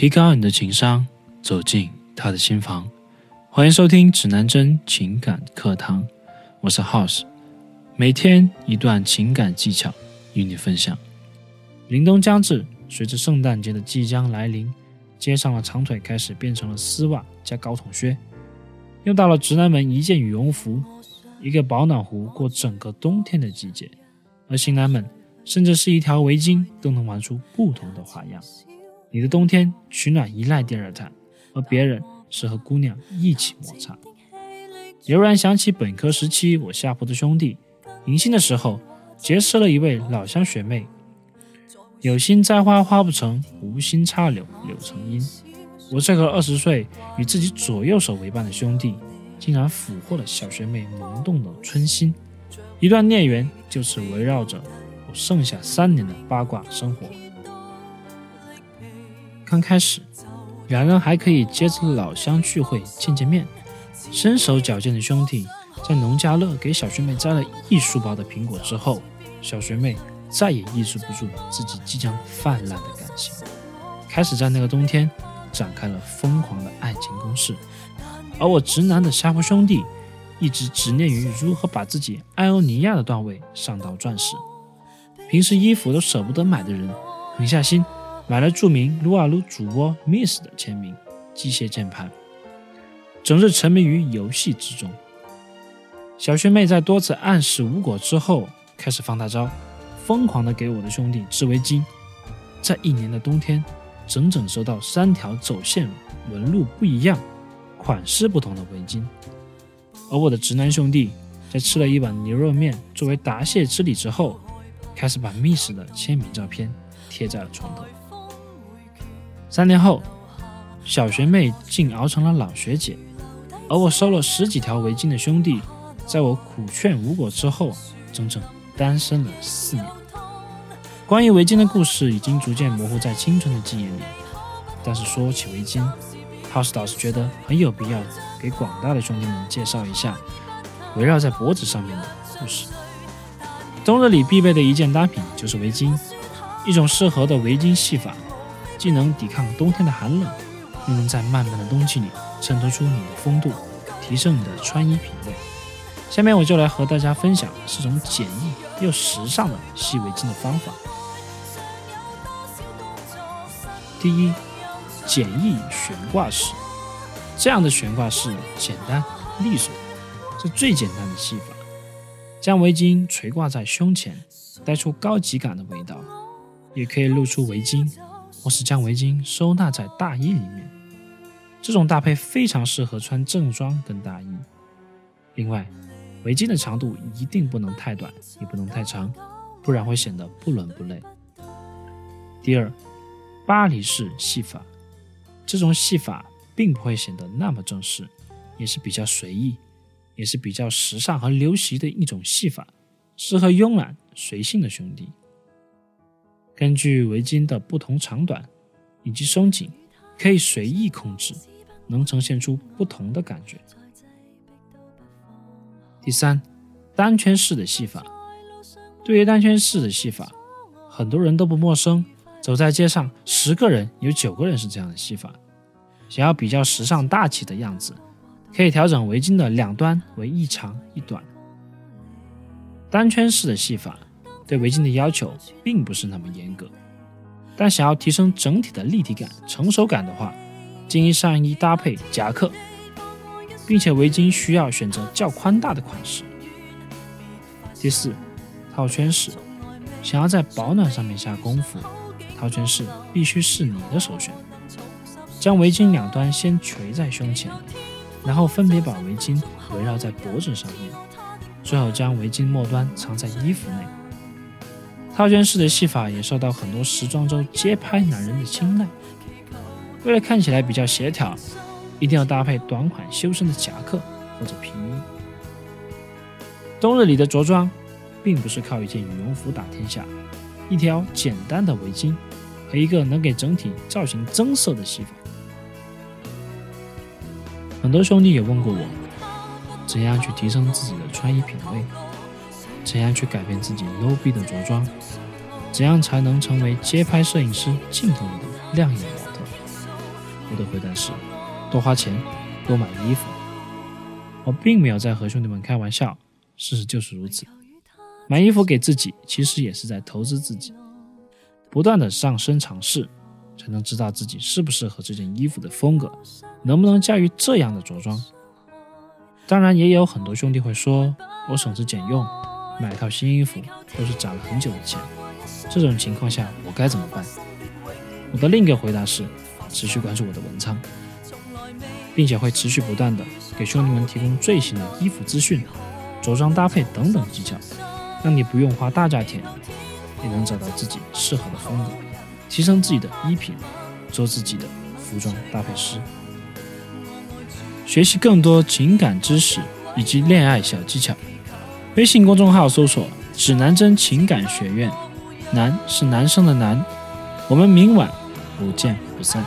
提高你的情商，走进他的心房。欢迎收听指南针情感课堂，我是 House，每天一段情感技巧与你分享。凛冬将至，随着圣诞节的即将来临，街上的长腿开始变成了丝袜加高筒靴，又到了直男们一件羽绒服、一个保暖壶过整个冬天的季节，而型男们甚至是一条围巾都能玩出不同的花样。你的冬天取暖依赖电热毯，而别人是和姑娘一起摩擦。悠然想起本科时期我下铺的兄弟，迎新的时候结识了一位老乡学妹，有心栽花花不成，无心插柳柳成荫。我这个二十岁与自己左右手为伴的兄弟，竟然俘获了小学妹萌动的春心，一段孽缘就此围绕着我剩下三年的八卦生活。刚开始，两人还可以接着老乡聚会见见面。身手矫健的兄弟在农家乐给小学妹摘了一书包的苹果之后，小学妹再也抑制不住自己即将泛滥的感情，开始在那个冬天展开了疯狂的爱情攻势。而我直男的下铺兄弟一直执念于如何把自己艾欧尼亚的段位上到钻石，平时衣服都舍不得买的人，狠下心。买了著名撸啊撸主播 Miss 的签名机械键盘，整日沉迷于游戏之中。小学妹在多次暗示无果之后，开始放大招，疯狂的给我的兄弟织围巾。在一年的冬天，整整收到三条走线纹路不一样、款式不同的围巾。而我的直男兄弟在吃了一碗牛肉面作为答谢之礼之后，开始把 Miss 的签名照片贴在了床头。三年后，小学妹竟熬成了老学姐，而我收了十几条围巾的兄弟，在我苦劝无果之后，整整单身了四年。关于围巾的故事已经逐渐模糊在青春的记忆里，但是说起围巾，House 导师觉得很有必要给广大的兄弟们介绍一下围绕在脖子上面的故事。冬日里必备的一件单品就是围巾，一种适合的围巾系法。既能抵抗冬天的寒冷，又能在漫漫的冬季里衬托出你的风度，提升你的穿衣品味。下面我就来和大家分享四种简易又时尚的系围巾的方法。第一，简易悬挂式。这样的悬挂式简单利索，是最简单的系法。将围巾垂挂在胸前，带出高级感的味道，也可以露出围巾。或是将围巾收纳在大衣里面，这种搭配非常适合穿正装跟大衣。另外，围巾的长度一定不能太短，也不能太长，不然会显得不伦不类。第二，巴黎式系法，这种系法并不会显得那么正式，也是比较随意，也是比较时尚和流行的一种系法，适合慵懒随性的兄弟。根据围巾的不同长短以及松紧，可以随意控制，能呈现出不同的感觉。第三，单圈式的系法。对于单圈式的系法，很多人都不陌生。走在街上，十个人有九个人是这样的系法。想要比较时尚大气的样子，可以调整围巾的两端为一长一短。单圈式的系法。对围巾的要求并不是那么严格，但想要提升整体的立体感、成熟感的话，建议上衣搭配夹克，并且围巾需要选择较宽大的款式。第四，套圈式，想要在保暖上面下功夫，套圈式必须是你的首选。将围巾两端先垂在胸前，然后分别把围巾围绕在脖子上面，最后将围巾末端藏在衣服内。套圈式的系法也受到很多时装周街拍男人的青睐。为了看起来比较协调，一定要搭配短款修身的夹克或者皮衣。冬日里的着装，并不是靠一件羽绒服打天下，一条简单的围巾和一个能给整体造型增色的系法。很多兄弟也问过我，怎样去提升自己的穿衣品味？怎样去改变自己 low 逼的着装？怎样才能成为街拍摄影师镜头里的亮眼模特？我的回答是：多花钱，多买衣服。我并没有在和兄弟们开玩笑，事实就是如此。买衣服给自己，其实也是在投资自己，不断的上身尝试，才能知道自己适不适合这件衣服的风格，能不能驾驭这样的着装。当然，也有很多兄弟会说，我省吃俭用买套新衣服都是攒了很久的钱，这种情况下我该怎么办？我的另一个回答是，持续关注我的文章，并且会持续不断的给兄弟们提供最新的衣服资讯、着装搭配等等技巧，让你不用花大价钱，也能找到自己适合的风格，提升自己的衣品，做自己的服装搭配师。学习更多情感知识以及恋爱小技巧，微信公众号搜索指南针情感学院男是男生的男。我们明晚不见不散。